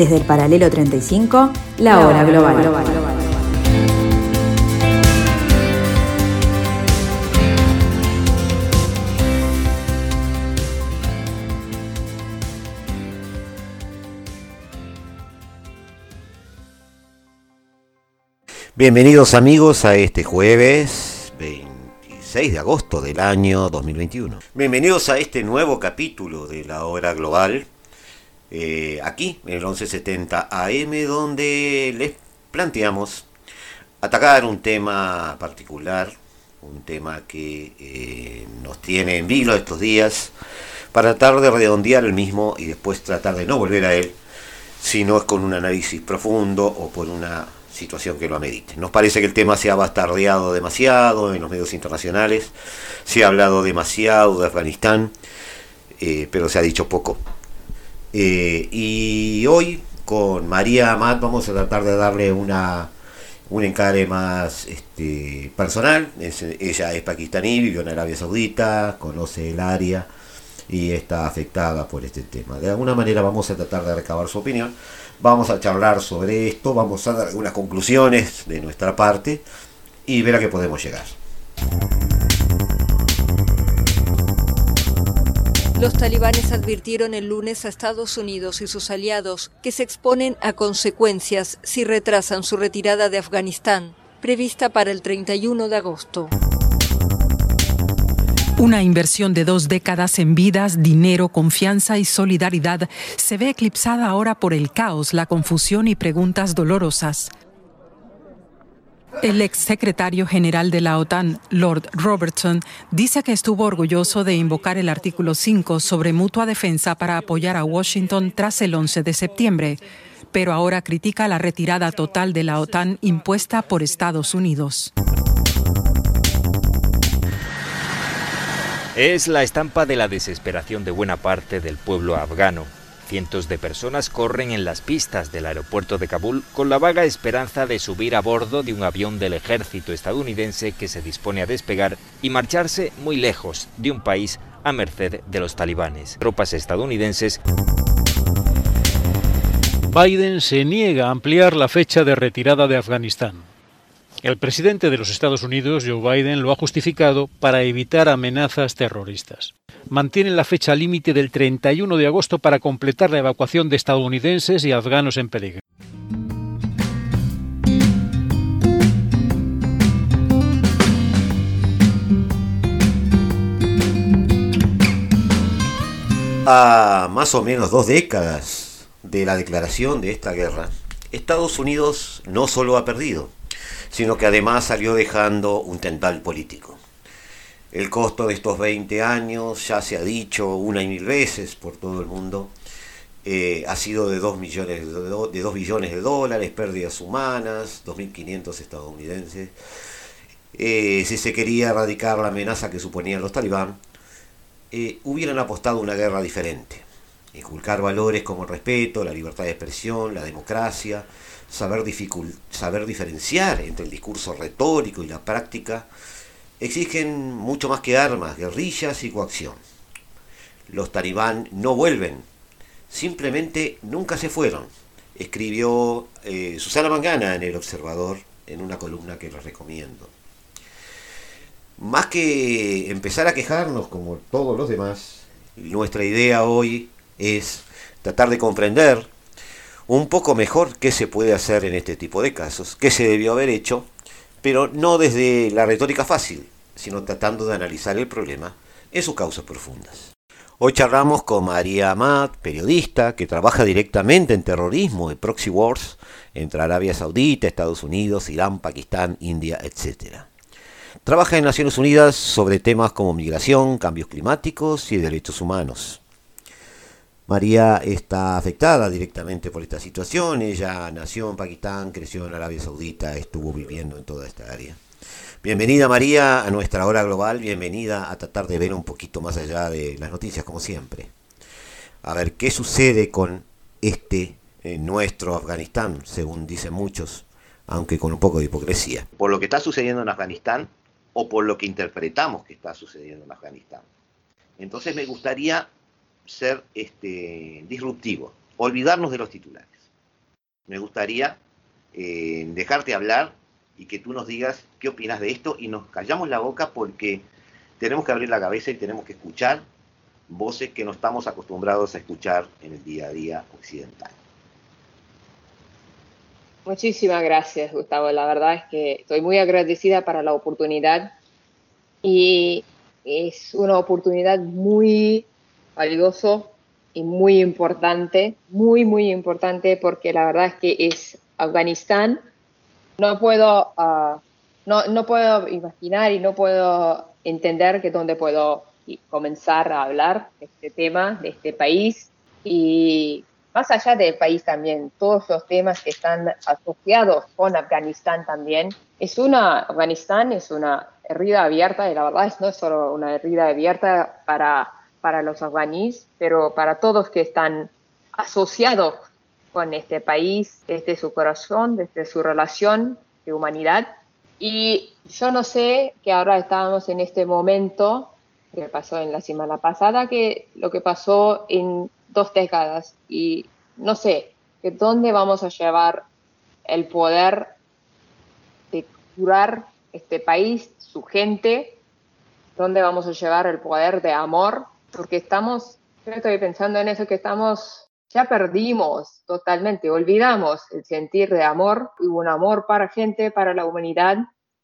Desde el paralelo 35, la hora global. Bienvenidos amigos a este jueves 26 de agosto del año 2021. Bienvenidos a este nuevo capítulo de la hora global eh, aquí en el 1170 AM donde les planteamos atacar un tema particular, un tema que eh, nos tiene en vilo estos días para tratar de redondear el mismo y después tratar de no volver a él, sino es con un análisis profundo o por una situación que lo amerite. Nos parece que el tema se ha bastardeado demasiado en los medios internacionales, se ha hablado demasiado de Afganistán, eh, pero se ha dicho poco eh, y hoy con María Amat vamos a tratar de darle una un encare más este, personal. ella es pakistaní, vivió en Arabia Saudita, conoce el área y está afectada por este tema. De alguna manera vamos a tratar de recabar su opinión. Vamos a charlar sobre esto, vamos a dar algunas conclusiones de nuestra parte y ver a qué podemos llegar. Los talibanes advirtieron el lunes a Estados Unidos y sus aliados que se exponen a consecuencias si retrasan su retirada de Afganistán, prevista para el 31 de agosto. Una inversión de dos décadas en vidas, dinero, confianza y solidaridad se ve eclipsada ahora por el caos, la confusión y preguntas dolorosas. El ex secretario general de la OTAN, Lord Robertson, dice que estuvo orgulloso de invocar el artículo 5 sobre mutua defensa para apoyar a Washington tras el 11 de septiembre, pero ahora critica la retirada total de la OTAN impuesta por Estados Unidos. Es la estampa de la desesperación de buena parte del pueblo afgano Cientos de personas corren en las pistas del aeropuerto de Kabul con la vaga esperanza de subir a bordo de un avión del ejército estadounidense que se dispone a despegar y marcharse muy lejos de un país a merced de los talibanes. Tropas estadounidenses Biden se niega a ampliar la fecha de retirada de Afganistán. El presidente de los Estados Unidos, Joe Biden, lo ha justificado para evitar amenazas terroristas mantienen la fecha límite del 31 de agosto para completar la evacuación de estadounidenses y afganos en peligro. A más o menos dos décadas de la declaración de esta guerra, Estados Unidos no solo ha perdido, sino que además salió dejando un tental político. El costo de estos 20 años, ya se ha dicho una y mil veces por todo el mundo, eh, ha sido de 2, millones de, de 2 billones de dólares, pérdidas humanas, 2.500 estadounidenses. Eh, si se quería erradicar la amenaza que suponían los talibán, eh, hubieran apostado una guerra diferente. Inculcar valores como el respeto, la libertad de expresión, la democracia, saber, saber diferenciar entre el discurso retórico y la práctica, exigen mucho más que armas, guerrillas y coacción. Los talibán no vuelven, simplemente nunca se fueron, escribió eh, Susana Mangana en El Observador en una columna que les recomiendo. Más que empezar a quejarnos como todos los demás, nuestra idea hoy es tratar de comprender un poco mejor qué se puede hacer en este tipo de casos, qué se debió haber hecho pero no desde la retórica fácil, sino tratando de analizar el problema en sus causas profundas. Hoy charlamos con María Amat, periodista que trabaja directamente en terrorismo y proxy wars entre Arabia Saudita, Estados Unidos, Irán, Pakistán, India, etc. Trabaja en Naciones Unidas sobre temas como migración, cambios climáticos y derechos humanos. María está afectada directamente por esta situación. Ella nació en Pakistán, creció en Arabia Saudita, estuvo viviendo en toda esta área. Bienvenida María a nuestra hora global, bienvenida a tratar de ver un poquito más allá de las noticias como siempre. A ver, ¿qué sucede con este eh, nuestro Afganistán, según dicen muchos, aunque con un poco de hipocresía? Por lo que está sucediendo en Afganistán o por lo que interpretamos que está sucediendo en Afganistán. Entonces me gustaría ser este, disruptivo, olvidarnos de los titulares. me gustaría eh, dejarte hablar y que tú nos digas qué opinas de esto y nos callamos la boca porque tenemos que abrir la cabeza y tenemos que escuchar voces que no estamos acostumbrados a escuchar en el día a día occidental. Muchísimas gracias, Gustavo. La verdad es que estoy muy agradecida para la oportunidad y es una oportunidad muy valiosa y muy importante, muy, muy importante porque la verdad es que es Afganistán. No puedo, ah, no, no puedo imaginar y no puedo entender que dónde puedo comenzar a hablar de este tema, de este país y más allá del país también, todos los temas que están asociados con Afganistán también. Es una, Afganistán es una herida abierta y la verdad es no es solo una herida abierta para, para los afganíes, pero para todos que están asociados con este país desde su corazón, desde su relación de humanidad. Y yo no sé que ahora estamos en este momento que pasó en la semana pasada, que lo que pasó en dos décadas y no sé, que dónde vamos a llevar el poder de curar este país, su gente, dónde vamos a llevar el poder de amor, porque estamos, yo estoy pensando en eso, que estamos, ya perdimos totalmente, olvidamos el sentir de amor y un amor para gente, para la humanidad,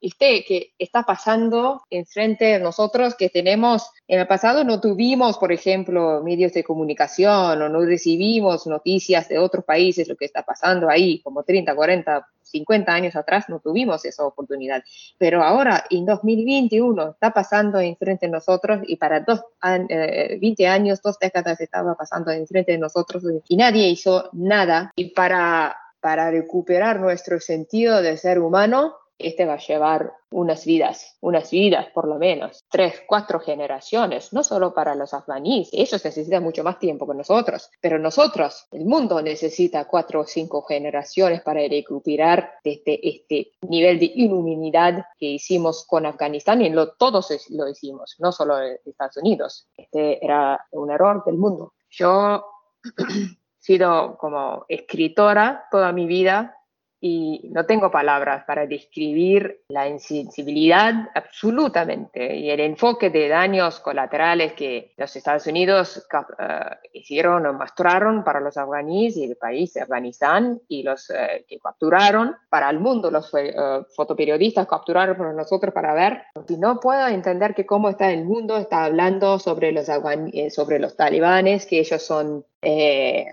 este que está pasando enfrente de nosotros que tenemos, en el pasado no tuvimos, por ejemplo, medios de comunicación o no recibimos noticias de otros países, lo que está pasando ahí, como 30, 40, 50 años atrás no tuvimos esa oportunidad. Pero ahora, en 2021, está pasando enfrente de nosotros y para dos, 20 eh, años, dos décadas estaba pasando enfrente de nosotros y nadie hizo nada. Y para, para recuperar nuestro sentido de ser humano, este va a llevar unas vidas, unas vidas por lo menos, tres, cuatro generaciones, no solo para los afganíes, ellos necesitan mucho más tiempo que nosotros, pero nosotros, el mundo necesita cuatro o cinco generaciones para recuperar este, este nivel de inhumanidad que hicimos con Afganistán y lo, todos lo hicimos, no solo Estados Unidos. Este era un error del mundo. Yo he sido como escritora toda mi vida y no tengo palabras para describir la insensibilidad absolutamente y el enfoque de daños colaterales que los Estados Unidos eh, hicieron o mostraron para los afganíes y el país Afganistán y los eh, que capturaron para el mundo, los eh, fotoperiodistas capturaron para nosotros para ver. Y no puedo entender que cómo está el mundo, está hablando sobre los, sobre los talibanes, que ellos son,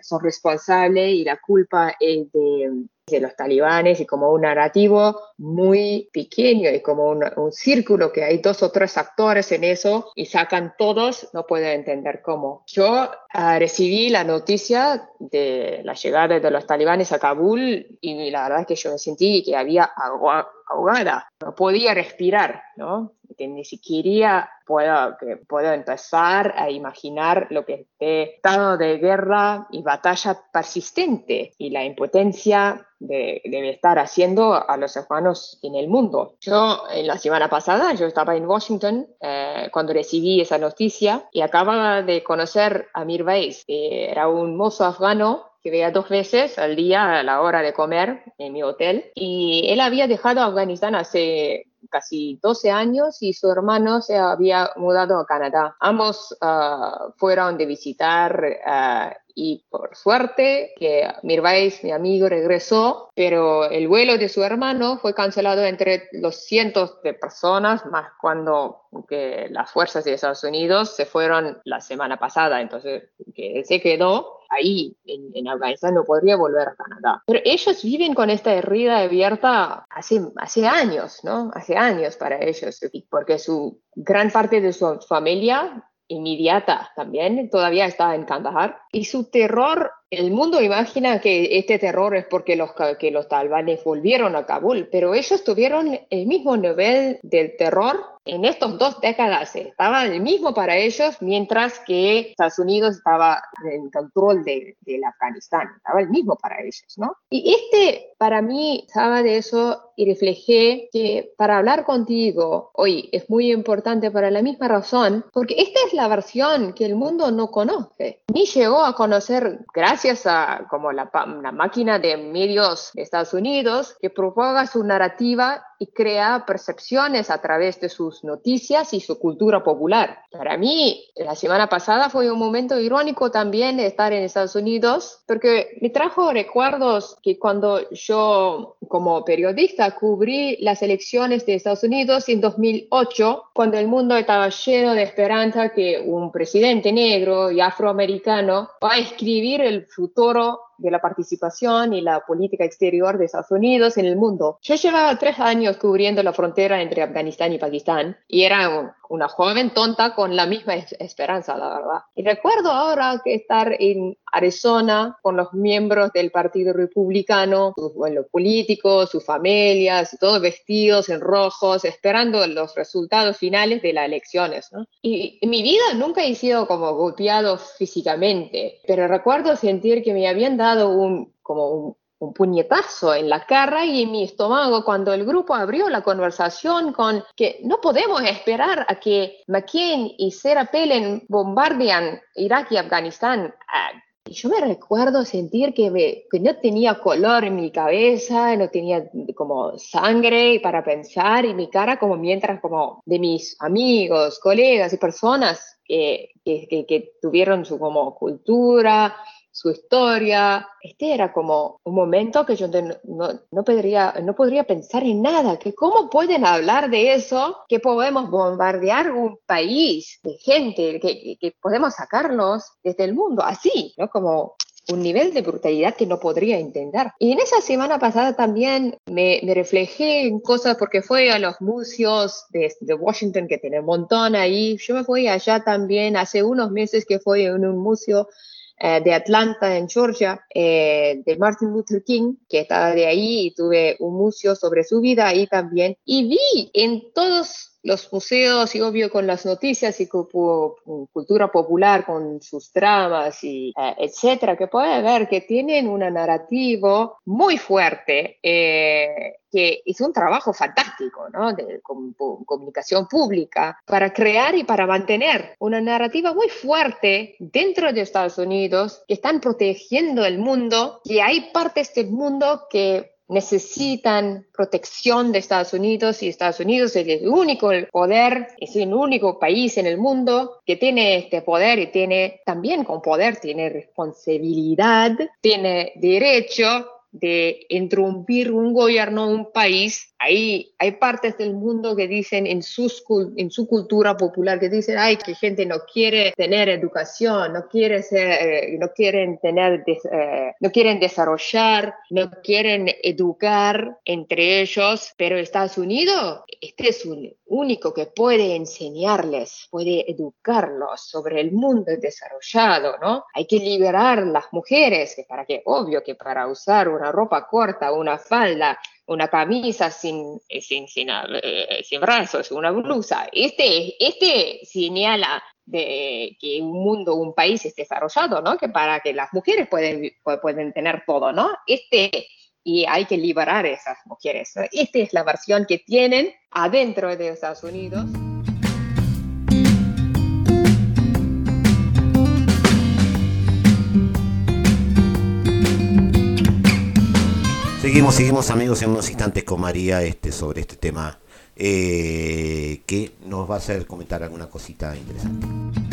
son responsables y la culpa es de de los talibanes y como un narrativo muy pequeño y como un, círculo que hay dos o tres actores en eso y sacan todos, no puedo entender cómo. Yo ah, recibí la noticia de la llegada de los talibanes a Kabul y la verdad es que yo me sentí que había agua ahogada, no podía respirar, ¿no? Que ni siquiera puedo, que puedo empezar a imaginar lo que este estado de guerra y batalla persistente y la impotencia de, estar haciendo a los hermanos en el mundo. Yo, en la semana pasada, yo estaba en Washington eh, cuando recibí esa noticia y acababa de conocer a Mirvais, que era un mozo afgano que veía dos veces al día a la hora de comer en mi hotel. Y él había dejado Afganistán hace casi 12 años y su hermano se había mudado a Canadá. Ambos ah, fueron de visitar uh, y por suerte que Mirvais, mi amigo, regresó, pero el vuelo de su hermano fue cancelado entre los cientos de personas, más cuando que las fuerzas de Estados Unidos se fueron la semana pasada, entonces que él se quedó ahí en, Afganistán, no podría volver a Canadá. Pero ellos viven con esta herida abierta hace, hace años, ¿no? Hace años para ellos, porque su gran parte de su familia inmediata también, todavía está en Kandahar. Y su terror, el mundo imagina que este terror es porque los, que los talibanes volvieron a Kabul, pero ellos tuvieron el mismo nivel del terror en estas dos décadas. Estaba el mismo para ellos, mientras que Estados Unidos estaba en control de, Afganistán. Estaba el mismo para ellos, ¿no? Y este, para mí, estaba de eso y reflejé que para hablar contigo hoy es muy importante para la misma razón, porque esta es la versión que el mundo no conoce, ni llegó a conocer gracias a como la, la máquina de medios de Estados Unidos que propaga su narrativa y crea percepciones a través de sus noticias y su cultura popular. Para mí, la semana pasada fue un momento irónico también estar en Estados Unidos, porque me trajo recuerdos que cuando yo como periodista cubrí las elecciones de Estados Unidos en 2008, cuando el mundo estaba lleno de esperanza que un presidente negro y afroamericano va a escribir el futuro de la participación y la política exterior de Estados Unidos en el mundo. Yo llevaba tres años cubriendo la frontera entre Afganistán y Pakistán y era una joven tonta con la misma esperanza, la verdad. Y recuerdo ahora que estar en Arizona con los miembros del Partido Republicano, sus bueno, políticos, sus familias, todos vestidos en rojos, esperando los resultados finales de las elecciones. Y en mi vida nunca he sido como golpeado físicamente, pero recuerdo sentir que me habían dado un, como un, puñetazo en la cara y en mi estómago cuando el grupo abrió la conversación con que no podemos esperar a que McCain y Sarah Palin bombardean Irak y Afganistán. Ah, y yo me recuerdo sentir que, que, no tenía color en mi cabeza, no tenía como sangre para pensar y mi cara como mientras como de mis amigos, colegas y personas que, que, que tuvieron su como cultura, su historia. Este era como un momento que yo no, no, podría, no podría pensar en nada, que cómo pueden hablar de eso, que podemos bombardear un país de gente, que, que podemos sacarlos desde el mundo, así, ¿no? Como un nivel de brutalidad que no podría entender. Y en esa semana pasada también me, me reflejé en cosas porque fue a los museos de, Washington, que tiene un montón ahí. Yo me fui allá también hace unos meses que fue en un museo eh, de Atlanta, en Georgia, eh, de Martin Luther King, que estaba de ahí y tuve un museo sobre su vida ahí también. Y vi en todos los museos y obvio con las noticias y cultura popular con sus dramas y eh, etcétera, que puede ver que tienen una narrativo muy fuerte, eh, que es un trabajo fantástico, ¿no? De comunicación pública para crear y para mantener una narrativa muy fuerte dentro de Estados Unidos que están protegiendo el mundo y hay partes del mundo que necesitan protección de Estados Unidos y Estados Unidos es el único poder, es el único país en el mundo que tiene este poder y tiene también con poder, tiene responsabilidad, tiene derecho de interrumpir un gobierno, un país. Ahí hay partes del mundo que dicen en, sus, en su cultura popular, que dicen, ay, que gente no quiere tener educación, no, quiere ser, eh, no quieren tener, eh, no quieren desarrollar, no quieren educar entre ellos, pero Estados Unidos, este es un único que puede enseñarles, puede educarlos sobre el mundo desarrollado, ¿no? Hay que liberar las mujeres, para que, obvio que para usar una ropa corta, una falda, una camisa sin, eh, sin, sin, eh, sin brazos, una blusa. Este, este señala de que un mundo, un país esté desarrollado, ¿no? Que para que las mujeres pueden, pueden tener todo, ¿no? Este, y hay que liberar a esas mujeres. Esta es la versión que tienen adentro de Estados Unidos. Seguimos, seguimos amigos en unos instantes con María este, sobre este tema eh, que nos va a hacer comentar alguna cosita interesante.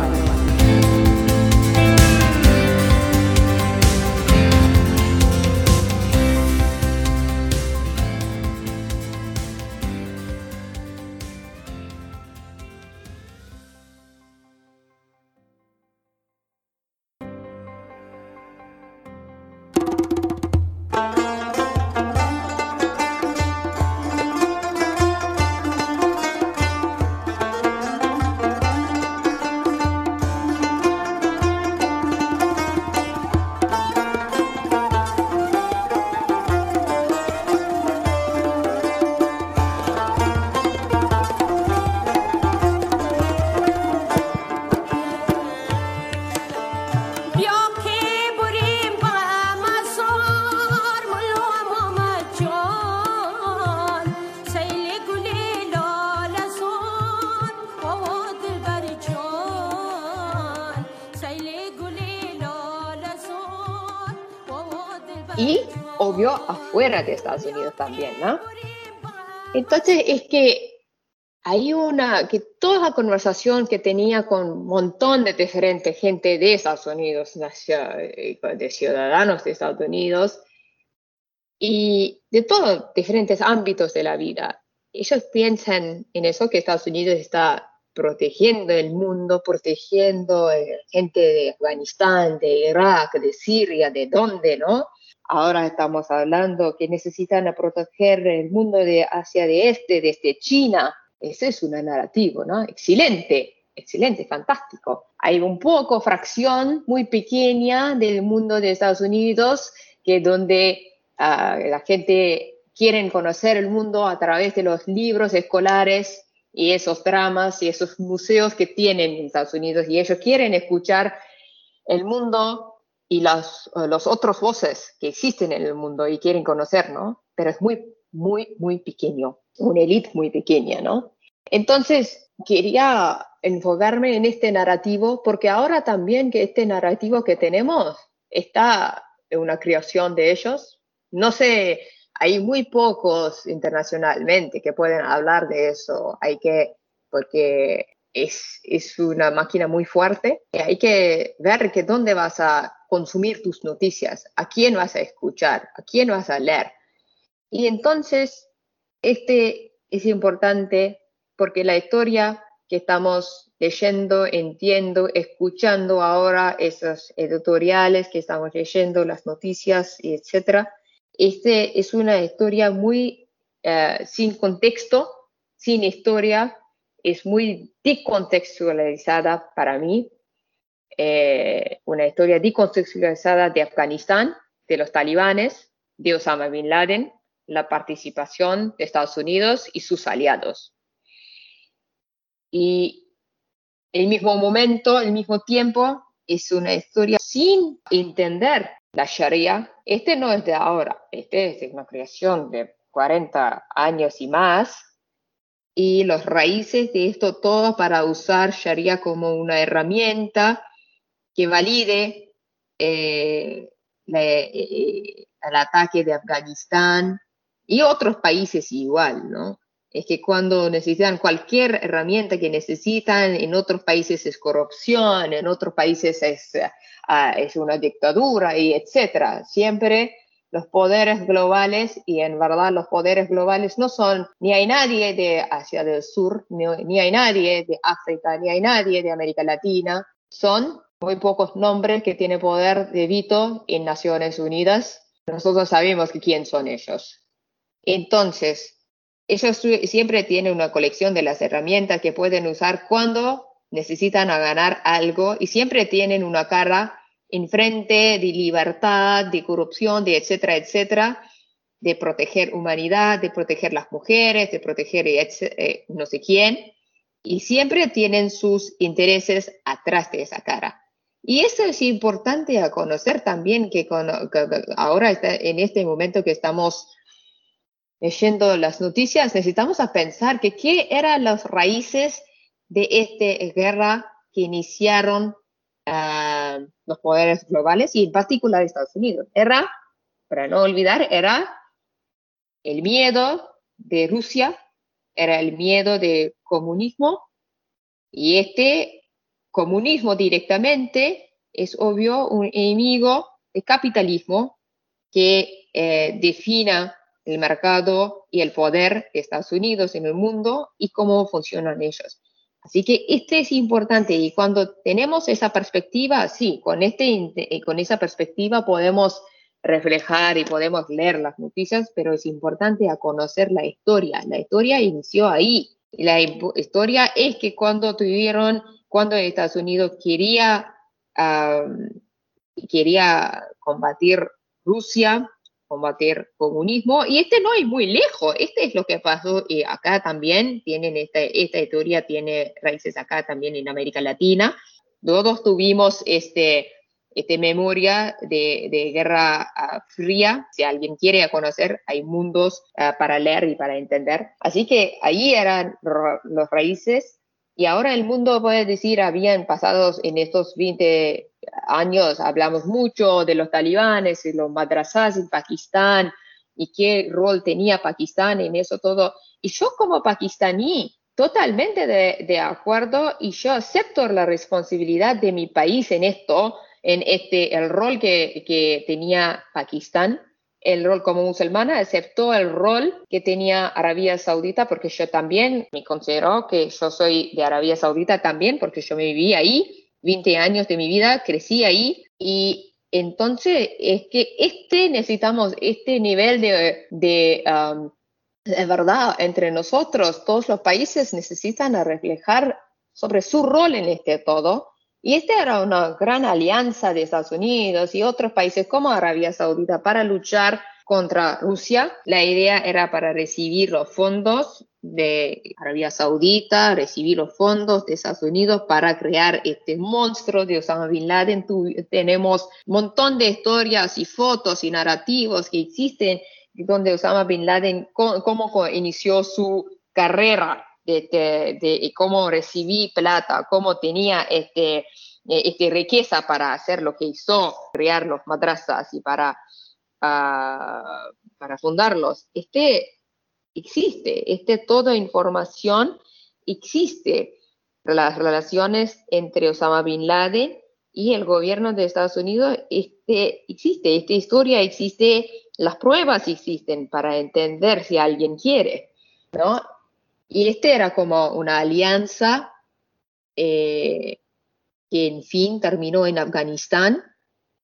afuera de Estados Unidos también, ¿no? Entonces, es que hay una, que toda la conversación que tenía con un montón de diferentes gente de Estados Unidos, eh, de ciudadanos de Estados Unidos, y de todos diferentes ámbitos de la vida, ellos piensan en eso, que Estados Unidos está protegiendo el mundo, protegiendo eh, gente de Afganistán, de Irak, de Siria, de dónde, ¿no? Ahora estamos hablando que necesitan proteger el mundo de Asia de Este, desde China, ese es un narrativo, ¿no? Excelente, excelente, fantástico. Hay un poco fracción muy pequeña del mundo de Estados Unidos que donde ah, la gente quiere conocer el mundo a través de los libros escolares y esos dramas y esos museos que tienen en Estados Unidos y ellos quieren escuchar el mundo y las los otros voces que existen en el mundo y quieren conocer, ¿no? Pero es muy, muy, muy pequeño una élite muy pequeña, ¿no? Entonces, quería enfocarme en este narrativo porque ahora también que este narrativo que tenemos está en una creación de ellos. No sé, hay muy pocos internacionalmente que pueden hablar de eso. Hay que, porque es, es una máquina muy fuerte. Hay que ver que dónde vas a consumir tus noticias, a quién vas a escuchar, a quién vas a leer. Y entonces este es importante porque la historia que estamos leyendo, entiendo, escuchando ahora, esos editoriales que estamos leyendo, las noticias, etcétera, este es una historia muy eh, sin contexto, sin historia, es muy decontextualizada para mí, eh, una historia decontextualizada de Afganistán, de los talibanes, de Osama Bin Laden, la participación de Estados Unidos y sus aliados. Y el mismo momento, el mismo tiempo, es una historia sin entender la Sharia. Este no es de ahora, este es una creación de 40 años y más. Y los raíces de esto todo para usar Sharia como una herramienta que valide eh, eh, el ataque de Afganistán, y otros países igual, ¿no? Es que cuando necesitan cualquier herramienta que necesitan, en otros países es corrupción, en otros países es, ah, es una dictadura y etcétera. Siempre los poderes globales, y en verdad los poderes globales no son, ni hay nadie de Asia del Sur, ni, ni hay nadie de África, ni hay nadie de América Latina, son muy pocos nombres que tienen poder de veto en Naciones Unidas. Nosotros sabemos quién son ellos. Entonces, ellos siempre tienen una colección de las herramientas que pueden usar cuando necesitan ganar algo y siempre tienen una cara enfrente de libertad, de corrupción, de etcétera, etcétera, de proteger humanidad, de proteger las mujeres, de proteger eh, no sé quién, y siempre tienen sus intereses atrás de esa cara. Y eso es importante a conocer también que, ahora en este momento que estamos leyendo las noticias, necesitamos a pensar que qué eran las raíces de esta guerra que iniciaron ah, los poderes globales y en particular Estados Unidos. Era, para no olvidar, era el miedo de Rusia, era el miedo de comunismo y este comunismo directamente es obvio un enemigo del capitalismo que eh, defina el mercado y el poder de Estados Unidos en el mundo y cómo funcionan ellos. Así que este es importante y cuando tenemos esa perspectiva, sí, con, este, eh, con esa perspectiva podemos reflejar y podemos leer las noticias, pero es importante a conocer la historia. La historia inició ahí. La historia es que cuando tuvieron, cuando Estados Unidos quería, quería combatir Rusia, combatir comunismo. Y este no es muy lejos, este es lo que pasó acá también, tienen esta, esta teoría tiene raíces acá también en América Latina. Todos tuvimos este, este memoria de, guerra ah, fría. Si alguien quiere conocer, hay mundos ah, para leer y para entender. Así que ahí eran los raíces Y ahora el mundo puede decir, habían pasado en estos 20 años, hablamos mucho de los talibanes y los madrasas en Pakistán y qué rol tenía Pakistán en eso todo. Y yo como pakistaní, totalmente de acuerdo y yo acepto la responsabilidad de mi país en esto, en este, el rol que, que tenía Pakistán el rol como musulmana, aceptó el rol que tenía Arabia Saudita, porque yo también me considero que yo soy de Arabia Saudita también, porque yo me viví ahí, 20 años de mi vida, crecí ahí, y entonces es que este necesitamos, este nivel de, de, um, verdad entre nosotros, todos los países necesitan reflejar sobre su rol en este todo, y esta era una gran alianza de Estados Unidos y otros países como Arabia Saudita para luchar contra Rusia. La idea era para recibir los fondos de Arabia Saudita, recibir los fondos de Estados Unidos para crear este monstruo de Osama Bin Laden. tenemos un montón de historias y fotos y narrativos que existen donde Osama Bin Laden, cómo inició su carrera de, cómo recibí plata, cómo tenía este, eh, este, riqueza para hacer lo que hizo, crear los madrasas y para, uh, para fundarlos. Este existe, este toda información existe. Las relaciones entre Osama Bin Laden y el gobierno de Estados Unidos este, existe, esta historia existe, las pruebas existen para entender si alguien quiere, ¿no? Y este era como una alianza eh, que en fin terminó en Afganistán,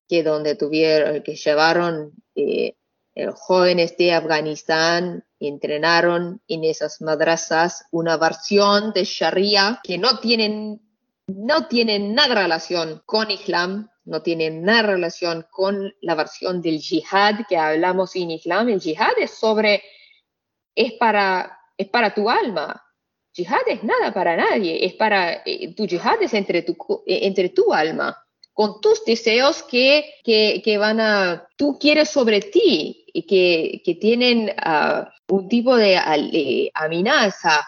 que donde tuvieron, que llevaron eh, eh, jóvenes de Afganistán, entrenaron en esas madrasas una versión de Sharia que no tienen, no tienen nada relación con Islam, no tienen nada relación con la versión del jihad que hablamos en Islam. El jihad es sobre, es para es para tu alma. Jihad es nada para nadie, es para, eh, tu jihad es entre tu, eh, entre tu alma, con tus deseos que, que, van a, tú quieres sobre ti, y que, que tienen ah, un tipo de amenaza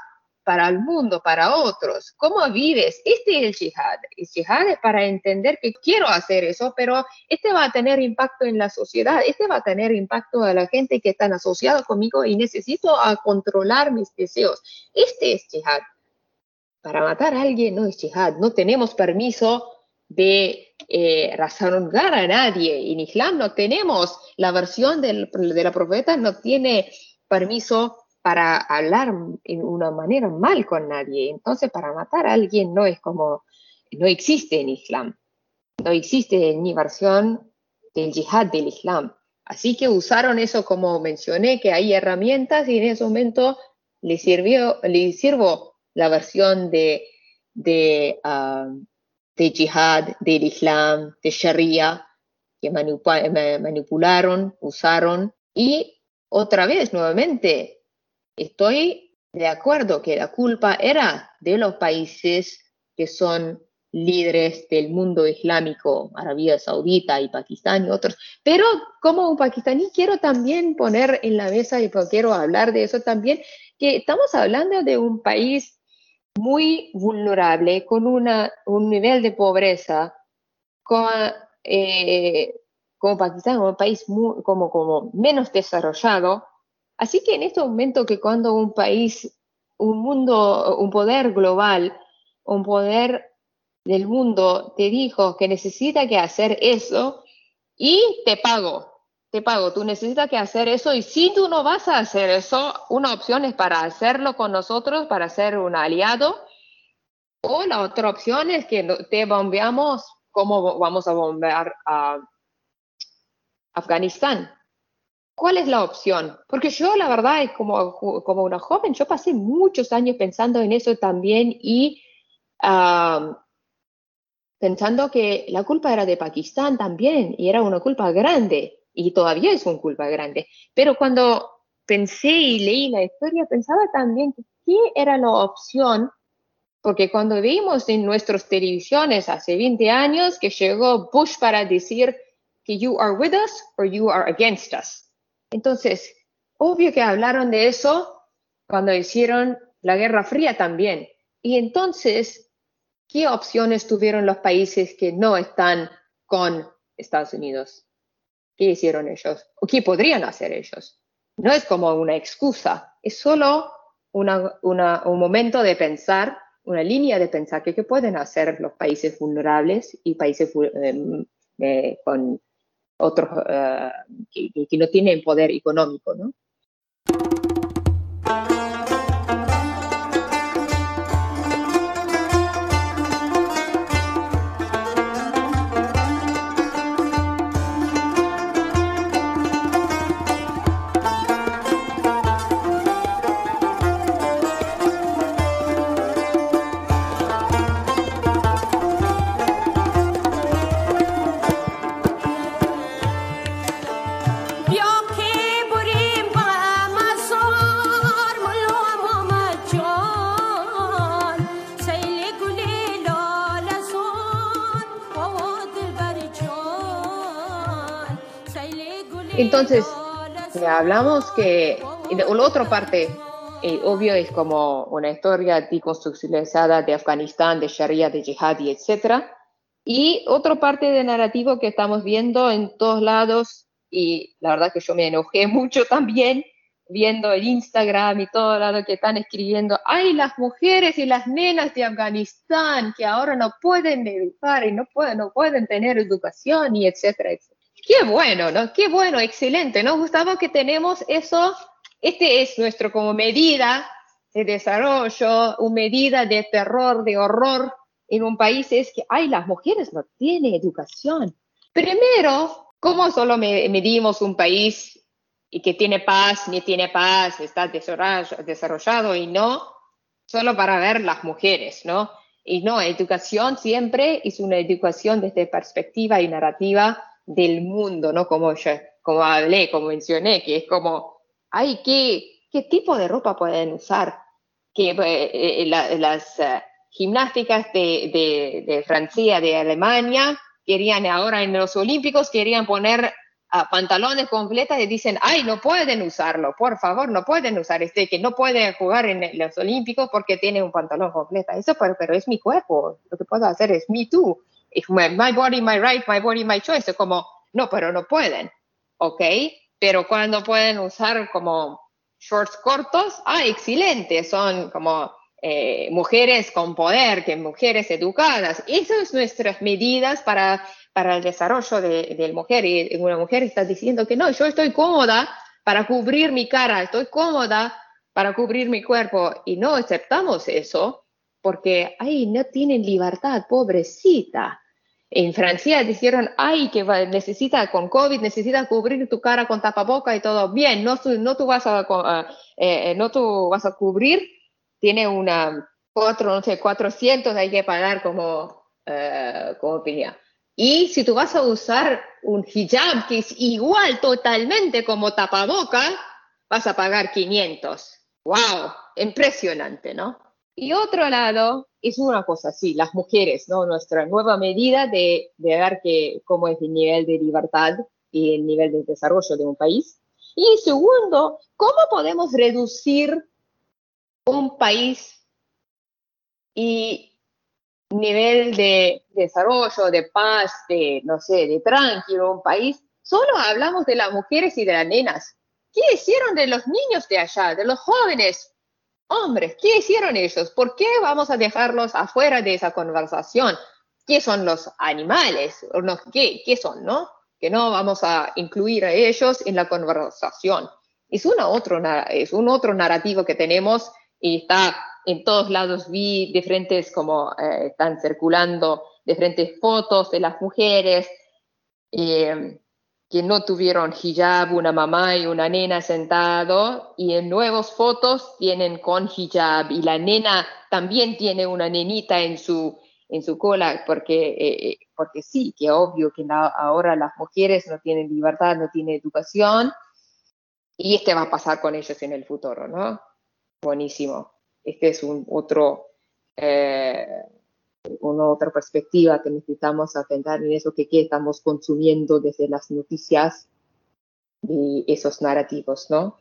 para el mundo, para otros. ¿Cómo vives? Este es el jihad. El jihad es para entender que quiero hacer eso, pero este va a tener impacto en la sociedad, este va a tener impacto a la gente que están asociados conmigo y necesito controlar mis deseos. Este es jihad. Para matar a alguien no es jihad. No tenemos permiso de eh, razonar a nadie. En Islam no tenemos la versión del, de la profeta, no tiene permiso para hablar en una manera mal con nadie. Entonces, para matar a alguien no es como, no existe en Islam. No existe ni versión del yihad del Islam. Así que usaron eso como mencioné, que hay herramientas y en ese momento le sirvió, le sirvo la versión de, de, ah, de yihad, del Islam, de Sharia, que manipularon, usaron. Y otra vez, nuevamente, Estoy de acuerdo que la culpa era de los países que son líderes del mundo islámico, Arabia Saudita y Pakistán y otros. Pero como un pakistaní quiero también poner en la mesa y quiero hablar de eso también, que estamos hablando de un país muy vulnerable, con una, un nivel de pobreza, con, eh, como Pakistán, un país como, como menos desarrollado, Así que en este momento que cuando un país, un mundo, un poder global, un poder del mundo te dijo que necesita que hacer eso y te pago, te pago, tú necesitas que hacer eso y si tú no vas a hacer eso, una opción es para hacerlo con nosotros, para ser un aliado, o la otra opción es que te bombeamos como vamos a bombear a Afganistán. ¿Cuál es la opción? Porque yo, la verdad, como, como una joven, yo pasé muchos años pensando en eso también y pensando que la culpa era de Pakistán también y era una culpa grande y todavía es una culpa grande. Pero cuando pensé y leí la historia, pensaba también que qué era la opción, porque cuando vimos en nuestras televisiones hace 20 años que llegó Bush para decir que you are with us or you are against us. Entonces, obvio que hablaron de eso cuando hicieron la Guerra Fría también. Y entonces, ¿qué opciones tuvieron los países que no están con Estados Unidos? ¿Qué hicieron ellos? ¿O qué podrían hacer ellos? No es como una excusa, es solo un momento de pensar, una línea de pensar que qué pueden hacer los países vulnerables y países eh, eh, con otros eh, que, que, no tienen poder económico, ¿no? Entonces, hablamos que la otra parte, eh, obvio, es como una historia deconstruccionalizada de Afganistán, de Sharia, de Jihad y etc. Y otra parte del narrativo que estamos viendo en todos lados, y la verdad que yo me enojé mucho también, viendo el Instagram y todo lado que están escribiendo, ay, las mujeres y las nenas de Afganistán que ahora no pueden educar y no pueden, no pueden tener educación y etcétera, etcétera. Qué bueno, ¿no? Qué bueno, excelente, ¿no? Gustavo, que tenemos eso, este es nuestro como medida de desarrollo, una medida de terror, de horror en un país, es que, ay, las mujeres no tienen educación. Primero, ¿cómo solo medimos un país y que tiene paz, ni tiene paz, está desarrollado y no, solo para ver las mujeres, ¿no? Y no, educación siempre es una educación desde perspectiva y narrativa del mundo, ¿no? Como, yo, como hablé, como mencioné, que es como, ay, ¿qué, qué tipo de ropa pueden usar? Que eh, eh, las eh, gimnásticas de, Francia, de Alemania, querían ahora en los Olímpicos, querían poner ah, pantalones completas y dicen, ay, no pueden usarlo, por favor, no pueden usar este, que no pueden jugar en los Olímpicos porque tiene un pantalón completo. Eso, pero, pero es mi cuerpo, lo que puedo hacer es me too my body, my right, my body, my choice, como, no, pero no pueden, ¿ok? Pero cuando pueden usar como shorts cortos, ah, excelente, son como eh, mujeres con poder, que mujeres educadas. Esas son nuestras medidas para, para el desarrollo de, de la mujer. Y una mujer está diciendo que no, yo estoy cómoda para cubrir mi cara, estoy cómoda para cubrir mi cuerpo y no aceptamos eso porque, ay, no tienen libertad, pobrecita. En Francia dijeron, ay, que necesita con COVID, necesita cubrir tu cara con tapaboca y todo. Bien, no, no, tú, vas a, eh, no tú vas a cubrir, tiene una, cuatro, no sé, 400 hay que pagar como, eh, como opinión. Y si tú vas a usar un hijab que es igual totalmente como tapaboca, vas a pagar 500. ¡Wow! Impresionante, ¿no? Y otro lado es una cosa así, las mujeres, ¿no? Nuestra nueva medida de, de ver que, cómo es el nivel de libertad y el nivel de desarrollo de un país. Y segundo, ¿cómo podemos reducir un país y nivel de desarrollo, de paz, de, no sé, de tranquilo, un país? Solo hablamos de las mujeres y de las nenas. ¿Qué hicieron de los niños de allá, de los jóvenes? Hombres, ¿qué hicieron ellos? ¿Por qué vamos a dejarlos afuera de esa conversación? ¿Qué son los animales? ¿Qué, qué son, no? Que no vamos a incluir a ellos en la conversación. Es, una otro, es un otro narrativo que tenemos y está en todos lados. Vi diferentes, como eh, están circulando, diferentes fotos de las mujeres. Eh, que no tuvieron hijab, una mamá y una nena sentado, y en nuevas fotos tienen con hijab, y la nena también tiene una nenita en su, en su cola, porque, eh, eh, porque sí, que obvio que ahora las mujeres no tienen libertad, no tienen educación, y este va a pasar con ellos en el futuro, ¿no? Buenísimo. Este es un otro... Eh, una otra perspectiva que necesitamos atender en eso que, que estamos consumiendo desde las noticias y esos narrativos, ¿no?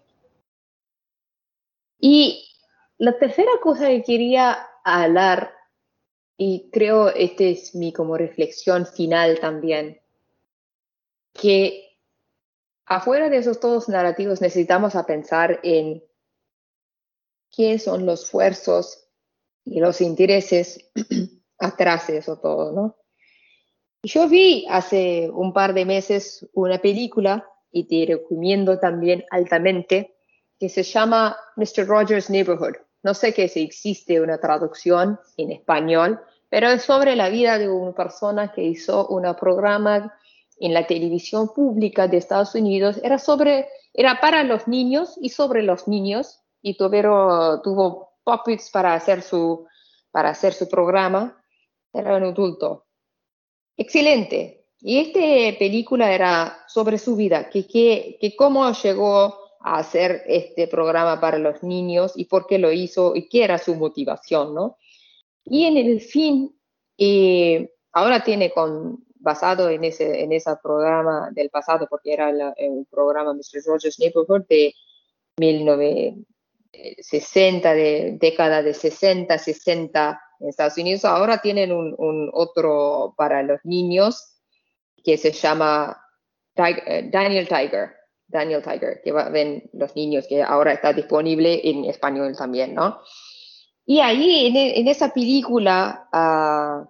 Y la tercera cosa que quería hablar, y creo este es mi como reflexión final también, que afuera de esos todos narrativos necesitamos a pensar en qué son los esfuerzos y los intereses atrás eso todo, ¿no? Yo vi hace un par de meses una película, y te recomiendo también altamente, que se llama Mr. Rogers' Neighborhood. No sé que si existe una traducción en español, pero es sobre la vida de una persona que hizo un programa en la televisión pública de Estados Unidos. Era sobre, era para los niños y sobre los niños y tuvieron, tuvo puppets para hacer su, para hacer su programa. Era un adulto. Excelente. Y esta película era sobre su vida, que, que, que cómo llegó a hacer este programa para los niños y por qué lo hizo y qué era su motivación, ¿no? Y en el fin, eh, ahora tiene con, basado en ese, en ese programa del pasado, porque era un programa Mr. Rogers Neighborhood de 1960, de década de 60, 60 en Estados Unidos. Ahora tienen un, un otro para los niños que se llama eh, Daniel Tiger. Daniel Tiger, que ven los niños, que ahora está disponible en español también, ¿no? Y ahí en, en esa película uh,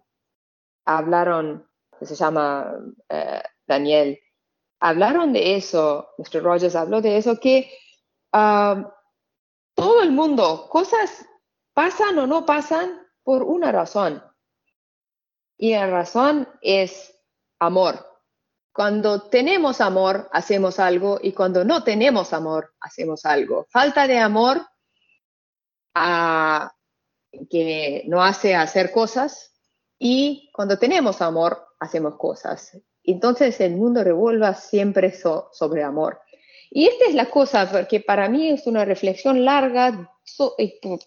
hablaron que se llama eh, Daniel, hablaron de eso, Mr. Rogers habló de eso, que um, todo el mundo, cosas pasan o no pasan por una razón. Y la razón es amor. Cuando tenemos amor, hacemos algo y cuando no tenemos amor, hacemos algo. Falta de amor a, que no hace hacer cosas y cuando tenemos amor, hacemos cosas. Entonces el mundo revuelva siempre sobre amor. Y esta es la cosa, porque para mí es una reflexión larga,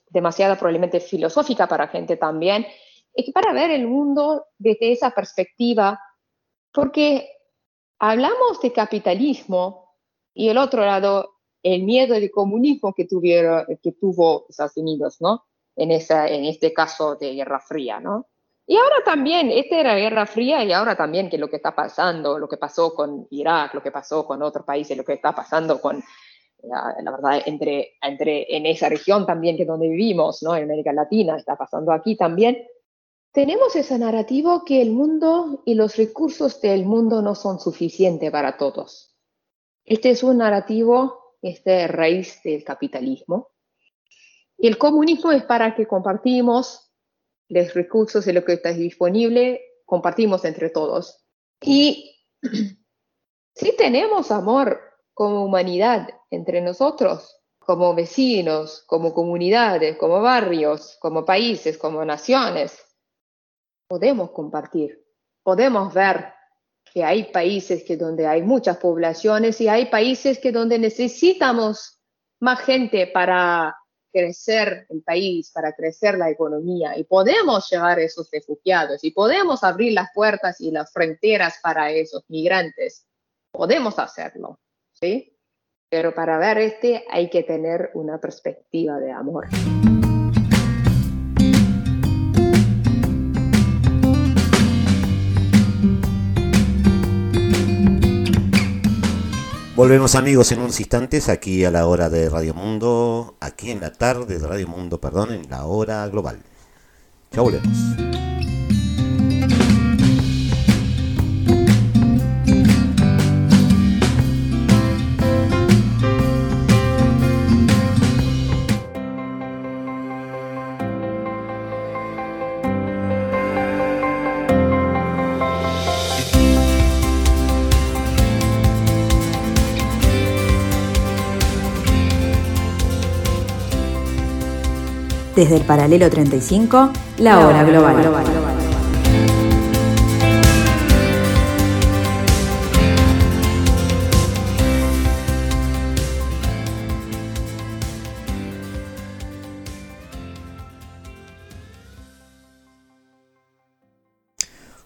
demasiado probablemente filosófica para gente también, y para ver el mundo desde esa perspectiva, porque hablamos de capitalismo y el otro lado, el miedo de comunismo que, tuvieron, que tuvo Estados Unidos, ¿no? En, esa, en este caso de Guerra Fría, ¿no? Y ahora también, esta era Guerra Fría y ahora también que lo que está pasando, lo que pasó con Irak, lo que pasó con otros países, lo que está pasando con, la, verdad, entre, entre, en esa región también que es donde vivimos, ¿no? En América Latina, está pasando aquí también. Tenemos ese narrativo que el mundo y los recursos del mundo no son suficientes para todos. Este es un narrativo, este es raíz del capitalismo. Y el comunismo es para que compartimos los recursos y lo que está disponible, compartimos entre todos. Y si tenemos amor como humanidad entre nosotros, como vecinos, como comunidades, como barrios, como países, como naciones, podemos compartir, podemos ver que hay países que donde hay muchas poblaciones y hay países que donde necesitamos más gente para crecer el país, para crecer la economía y podemos llevar esos refugiados y podemos abrir las puertas y las fronteras para esos migrantes, podemos hacerlo, ¿sí? Pero para ver este hay que tener una perspectiva de amor. Volvemos amigos en unos instantes aquí a la hora de Radio Mundo, aquí en la tarde de Radio Mundo, perdón, en la hora global. Ya volvemos. Desde el paralelo 35, la hora global.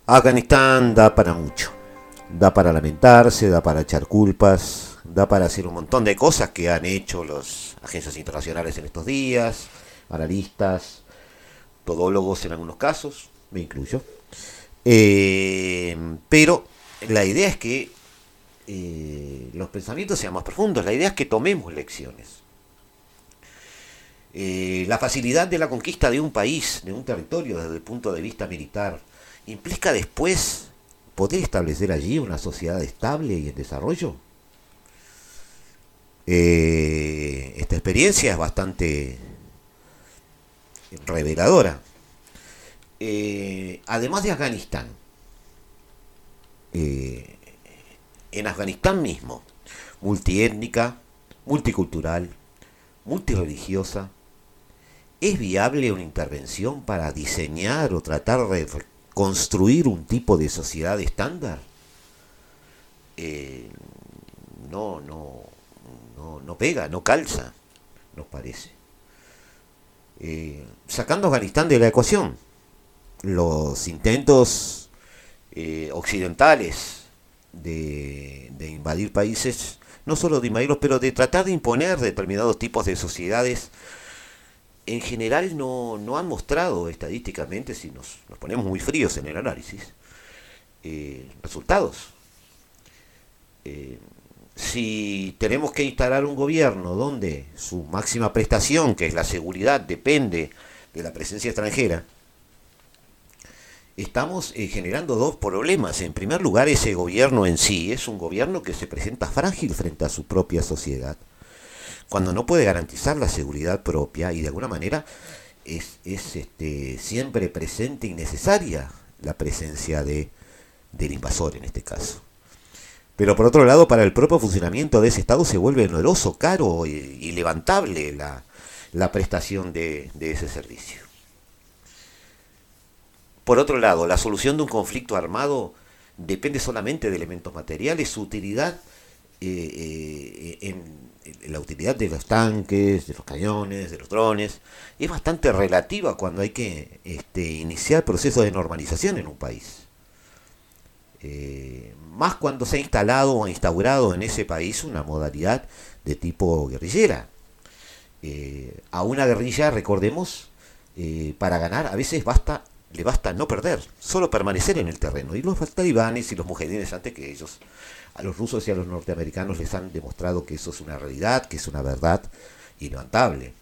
Afganistán da para mucho. Da para lamentarse, da para echar culpas, da para hacer un montón de cosas que han hecho las agencias internacionales en estos días, analistas, todólogos en algunos casos, me incluyo. Eh, pero la idea es que eh, los pensamientos sean más profundos, la idea es que tomemos lecciones. Eh, la facilidad de la conquista de un país, de un territorio desde el punto de vista militar, implica después poder establecer allí una sociedad estable y en desarrollo. esta experiencia es bastante reveladora. Eh, además de Afganistán, eh, en Afganistán mismo, multiétnica, multicultural, multireligiosa, ¿es viable una intervención para diseñar o tratar de construir un tipo de sociedad estándar? Eh, no, no, no, no pega, no calza, nos parece. Sacando a Afganistán de la ecuación, los intentos eh, occidentales de, invadir países, no solo de invadirlos, pero de tratar de imponer determinados tipos de sociedades, en general no, han mostrado estadísticamente, si nos, ponemos muy fríos en el análisis, eh, resultados. Si tenemos que instalar un gobierno donde su máxima prestación, que es la seguridad, depende de la presencia extranjera, estamos eh, generando dos problemas. En primer lugar, ese gobierno en sí es un gobierno que se presenta frágil frente a su propia sociedad, cuando no puede garantizar la seguridad propia y de alguna manera es, este, siempre presente y necesaria la presencia de, del invasor en este caso. Pero por otro lado, para el propio funcionamiento de ese Estado se vuelve oneroso, caro y, levantable la, prestación de ese servicio. Por otro lado, la solución de un conflicto armado depende solamente de elementos materiales, su utilidad eh, eh, en, la utilidad de los tanques, de los cañones, de los drones, es bastante relativa cuando hay que este, iniciar procesos de normalización en un país. Eh, más cuando se ha instalado o instaurado en ese país una modalidad de tipo guerrillera. a una guerrilla, recordemos, para ganar a veces basta le basta no perder, solo permanecer en el terreno. Y los talibanes y los mujahidines antes que ellos, a los rusos y a los norteamericanos les han demostrado que eso es una realidad, que es una verdad inlevantable.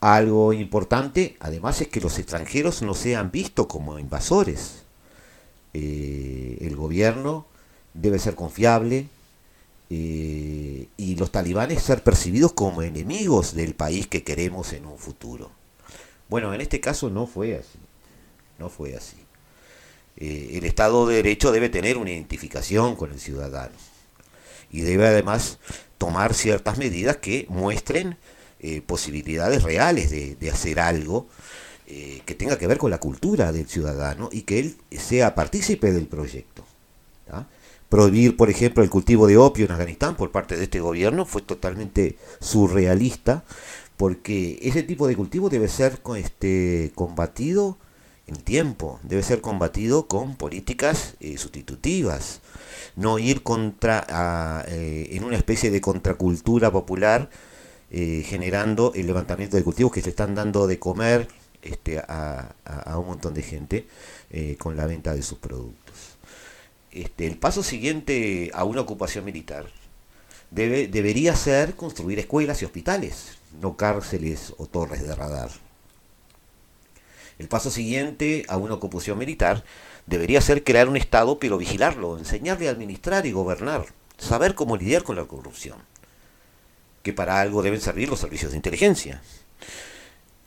Algo importante, además, es que los extranjeros no sean vistos como invasores. Eh, el gobierno debe ser confiable eh, y los talibanes ser percibidos como enemigos del país que queremos en un futuro. Bueno, en este caso no fue así. No fue así. Eh, el Estado de Derecho debe tener una identificación con el ciudadano y debe además tomar ciertas medidas que muestren posibilidades reales de, hacer algo eh, que tenga que ver con la cultura del ciudadano y que él sea partícipe del proyecto. Prohibir, por ejemplo, el cultivo de opio en Afganistán por parte de este gobierno fue totalmente surrealista porque ese tipo de cultivo debe ser este, combatido en tiempo, debe ser combatido con políticas eh, sustitutivas, no ir contra eh, en una especie de contracultura popular generando el levantamiento de cultivos que se están dando de comer este, a, un montón de gente con la venta de sus productos. Este, el paso siguiente a una ocupación militar debe, debería ser construir escuelas y hospitales, no cárceles o torres de radar. El paso siguiente a una ocupación militar debería ser crear un Estado, pero vigilarlo, enseñarle a administrar y gobernar, saber cómo lidiar con la corrupción, que para algo deben servir los servicios de inteligencia.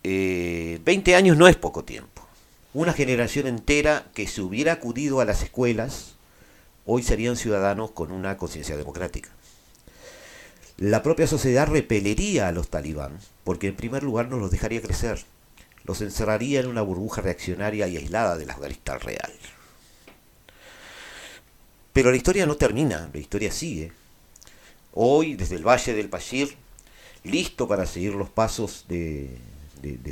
Eh, veinte años no es poco tiempo. Una generación entera que se hubiera acudido a las escuelas, hoy serían ciudadanos con una conciencia democrática. La propia sociedad repelería a los talibán, porque en primer lugar no los dejaría crecer los encerraría en una burbuja reaccionaria y aislada del Afganistán real. Pero la historia no termina, la historia sigue. Hoy, desde el Valle del Pashir, listo para seguir los pasos de,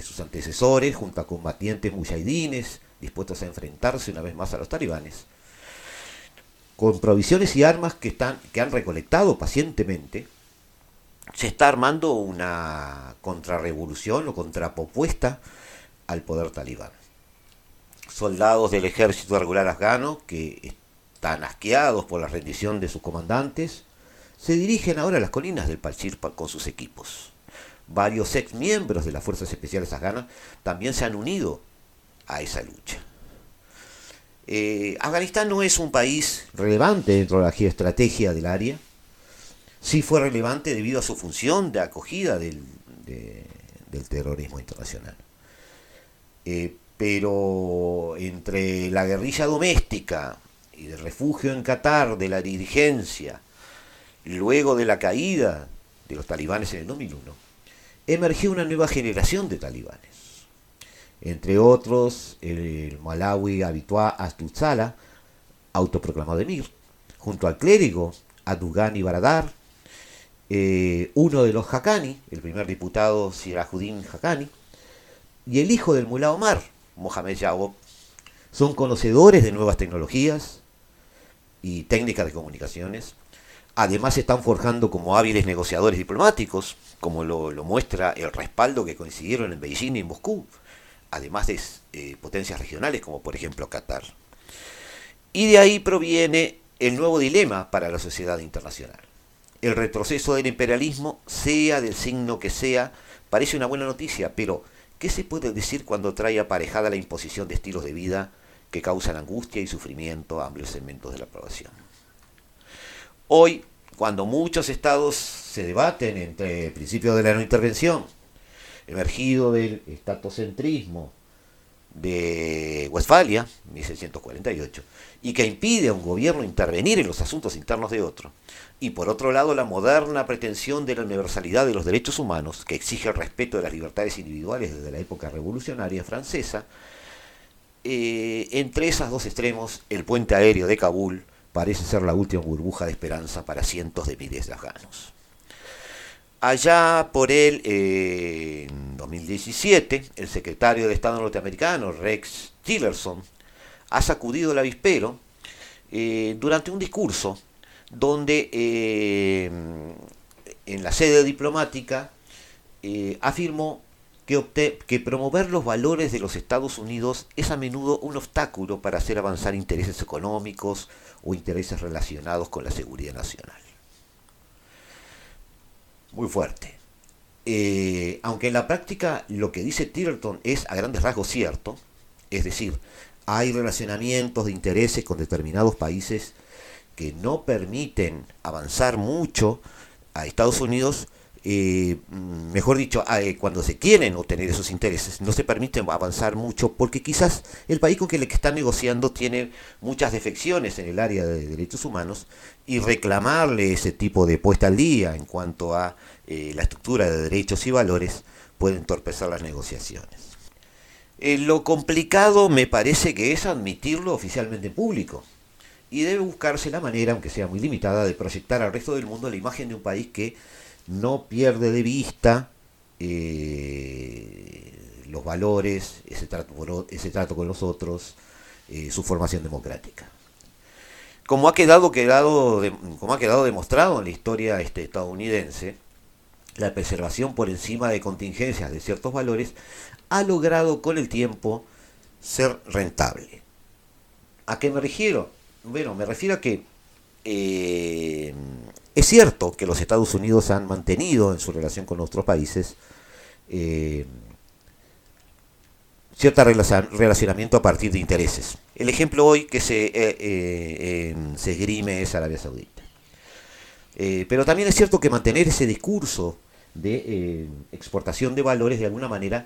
sus antecesores, junto a combatientes mujahidines, dispuestos a enfrentarse una vez más a los talibanes, con provisiones y armas que, están, que han recolectado pacientemente, se está armando una contrarrevolución o contrapropuesta al poder talibán. Soldados del ejército regular afgano que están asqueados por la rendición de sus comandantes, se dirigen ahora a las colinas del Pachir con sus equipos. Varios ex miembros de las Fuerzas Especiales Afganas también se han unido a esa lucha. Eh, Afganistán no es un país relevante dentro de la geoestrategia del área. Sí fue relevante debido a su función de acogida del, terrorismo internacional. Eh, pero entre la guerrilla doméstica y el refugio en Qatar de la dirigencia, luego de la caída de los talibanes en el 2001, emergió una nueva generación de talibanes entre otros el malawi habitual Astutzala, autoproclamado emir, junto al clérigo Adugani Baradar, eh, uno de los Hakani, el primer diputado Sirajuddin Hakani, y el hijo del mulá Omar, Mohamed Yaob, son conocedores de nuevas tecnologías y técnicas de comunicaciones. Además están forjando como hábiles negociadores diplomáticos, como lo, lo muestra el respaldo que consiguieron en Beijing y en Moscú además de eh, potencias regionales como por ejemplo Qatar. Y de ahí proviene el nuevo dilema para la sociedad internacional. El retroceso del imperialismo, sea del signo que sea, parece una buena noticia, pero ¿qué se puede decir cuando trae aparejada la imposición de estilos de vida que causan angustia y sufrimiento a amplios segmentos de la población? Hoy, cuando muchos estados se debaten entre el principio de la no intervención emergido del estatocentrismo de Westfalia, 1648, y que impide a un gobierno intervenir en los asuntos internos de otro, y por otro lado la moderna pretensión de la universalidad de los derechos humanos, que exige el respeto de las libertades individuales desde la época revolucionaria francesa, eh, entre esos dos extremos, el puente aéreo de Kabul parece ser la última burbuja de esperanza para cientos de miles de afganos. Allá por el 2017, el secretario de Estado norteamericano, Rex Tillerson, ha sacudido el avispero eh, durante un discurso donde eh, en la sede diplomática eh, afirmó que promover los valores de los Estados Unidos es a menudo un obstáculo para hacer avanzar intereses económicos o intereses relacionados con la seguridad nacional muy fuerte. Eh, aunque en la práctica lo que dice Tillerton es a grandes rasgos cierto, es decir, hay relacionamientos de intereses con determinados países que no permiten avanzar mucho a Estados Unidos eh, mejor dicho, eh, cuando se quieren obtener esos intereses, no se permite avanzar mucho porque quizás el país con el que está negociando tiene muchas defecciones en el área de derechos humanos y reclamarle ese tipo de puesta al día en cuanto a eh, la estructura de derechos y valores puede entorpecer las negociaciones. lo complicado me parece que es admitirlo oficialmente en público y debe buscarse la manera, aunque sea muy limitada, de proyectar al resto del mundo la imagen de un país que no pierde de vista eh, los valores, ese trato, con los otros, eh, su formación democrática. Como ha quedado, quedado como ha quedado demostrado en la historia este, estadounidense, la preservación por encima de contingencias de ciertos valores ha logrado con el tiempo ser rentable. ¿A qué me refiero? Bueno, me refiero a que eh, es cierto que los Estados Unidos han mantenido en su relación con otros países eh, cierto relacionamiento a partir de intereses. El ejemplo hoy que se, eh, se esgrime es Arabia Saudita. pero también es cierto que mantener ese discurso de exportación de valores de alguna manera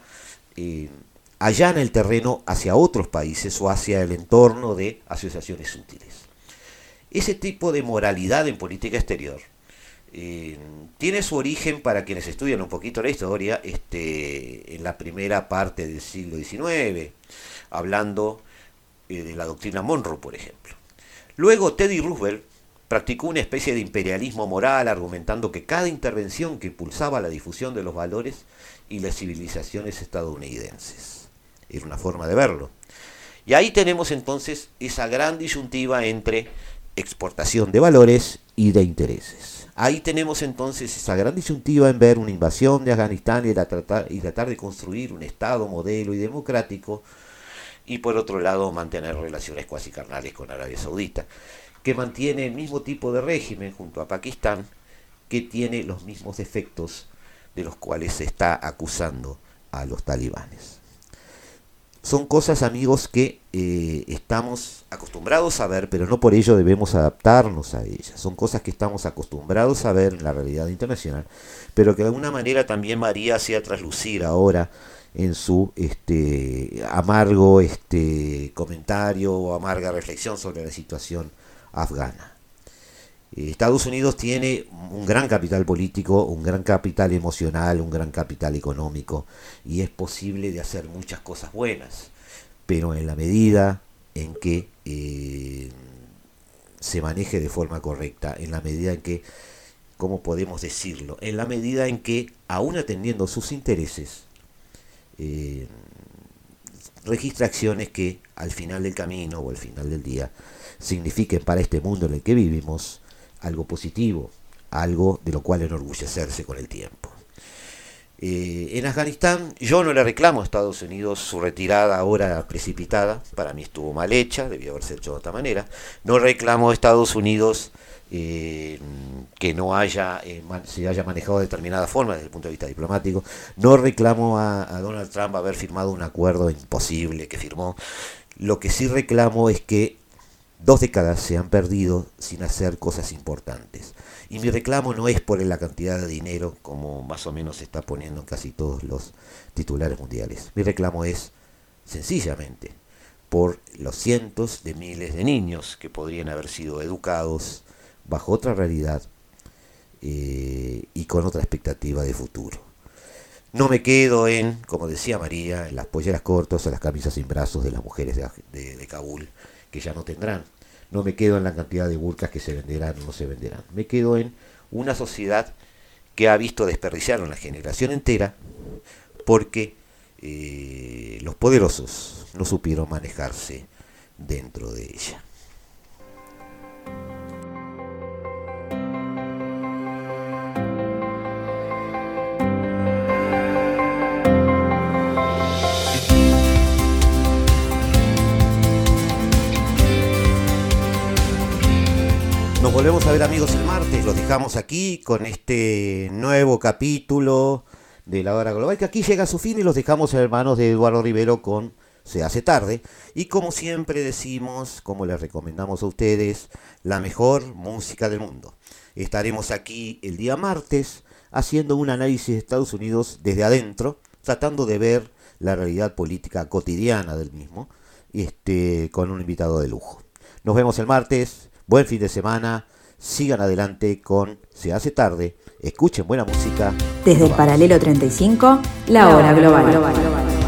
allana el terreno hacia otros países o hacia el entorno de asociaciones útiles. Ese tipo de moralidad en política exterior eh, tiene su origen, para quienes estudian un poquito la historia, este, en la primera parte del siglo XIX, hablando eh, de la doctrina Monroe, por ejemplo. Luego Teddy Roosevelt practicó una especie de imperialismo moral, argumentando que cada intervención que impulsaba la difusión de los valores y las civilizaciones estadounidenses. Era una forma de verlo. Y ahí tenemos entonces esa gran disyuntiva entre exportación de valores y de intereses. Ahí tenemos entonces esa gran disyuntiva en ver una invasión de Afganistán y, tratar, y tratar de construir un Estado modelo y democrático, y por otro lado mantener relaciones cuasi carnales con Arabia Saudita, que mantiene el mismo tipo de régimen junto a Pakistán, que tiene los mismos defectos de los cuales se está acusando a los talibanes. Son cosas, amigos, que eh, estamos acostumbrados a ver, pero no por ello debemos adaptarnos a ellas. Son cosas que estamos acostumbrados a ver en la realidad internacional, pero que de alguna manera también María hacía traslucir ahora en su este, amargo este, comentario o amarga reflexión sobre la situación afgana. Estados Unidos tiene un gran capital político, un gran capital emocional, un gran capital económico y es posible de hacer muchas cosas buenas, pero en la medida en que eh, se maneje de forma correcta, en la medida en que, ¿cómo podemos decirlo? En la medida en que, aún atendiendo sus intereses, eh, registra acciones que al final del camino o al final del día signifiquen para este mundo en el que vivimos algo positivo, algo de lo cual enorgullecerse con el tiempo. Eh, en Afganistán yo no le reclamo a Estados Unidos su retirada ahora precipitada, para mí estuvo mal hecha, debió haberse hecho de otra manera. No reclamo a Estados Unidos eh, que no haya eh, se haya manejado de determinada forma desde el punto de vista diplomático. No reclamo a, a Donald Trump haber firmado un acuerdo imposible que firmó. Lo que sí reclamo es que Dos décadas se han perdido sin hacer cosas importantes. Y mi reclamo no es por la cantidad de dinero, como más o menos se está poniendo en casi todos los titulares mundiales. Mi reclamo es, sencillamente, por los cientos de miles de niños que podrían haber sido educados bajo otra realidad eh, y con otra expectativa de futuro. No me quedo en, como decía María, en las polleras cortas o las camisas sin brazos de las mujeres de, de Kabul que ya no tendrán. No me quedo en la cantidad de burcas que se venderán o no se venderán. Me quedo en una sociedad que ha visto desperdiciar a una generación entera porque eh, los poderosos no supieron manejarse dentro de ella. Volvemos a ver amigos el martes, los dejamos aquí con este nuevo capítulo de la hora global que aquí llega a su fin y los dejamos en manos de Eduardo Rivero con Se hace tarde y como siempre decimos, como les recomendamos a ustedes, la mejor música del mundo. Estaremos aquí el día martes haciendo un análisis de Estados Unidos desde adentro, tratando de ver la realidad política cotidiana del mismo, este, con un invitado de lujo. Nos vemos el martes. Buen fin de semana. Sigan adelante con Se hace tarde. Escuchen buena música. Desde el paralelo 35, la hora global.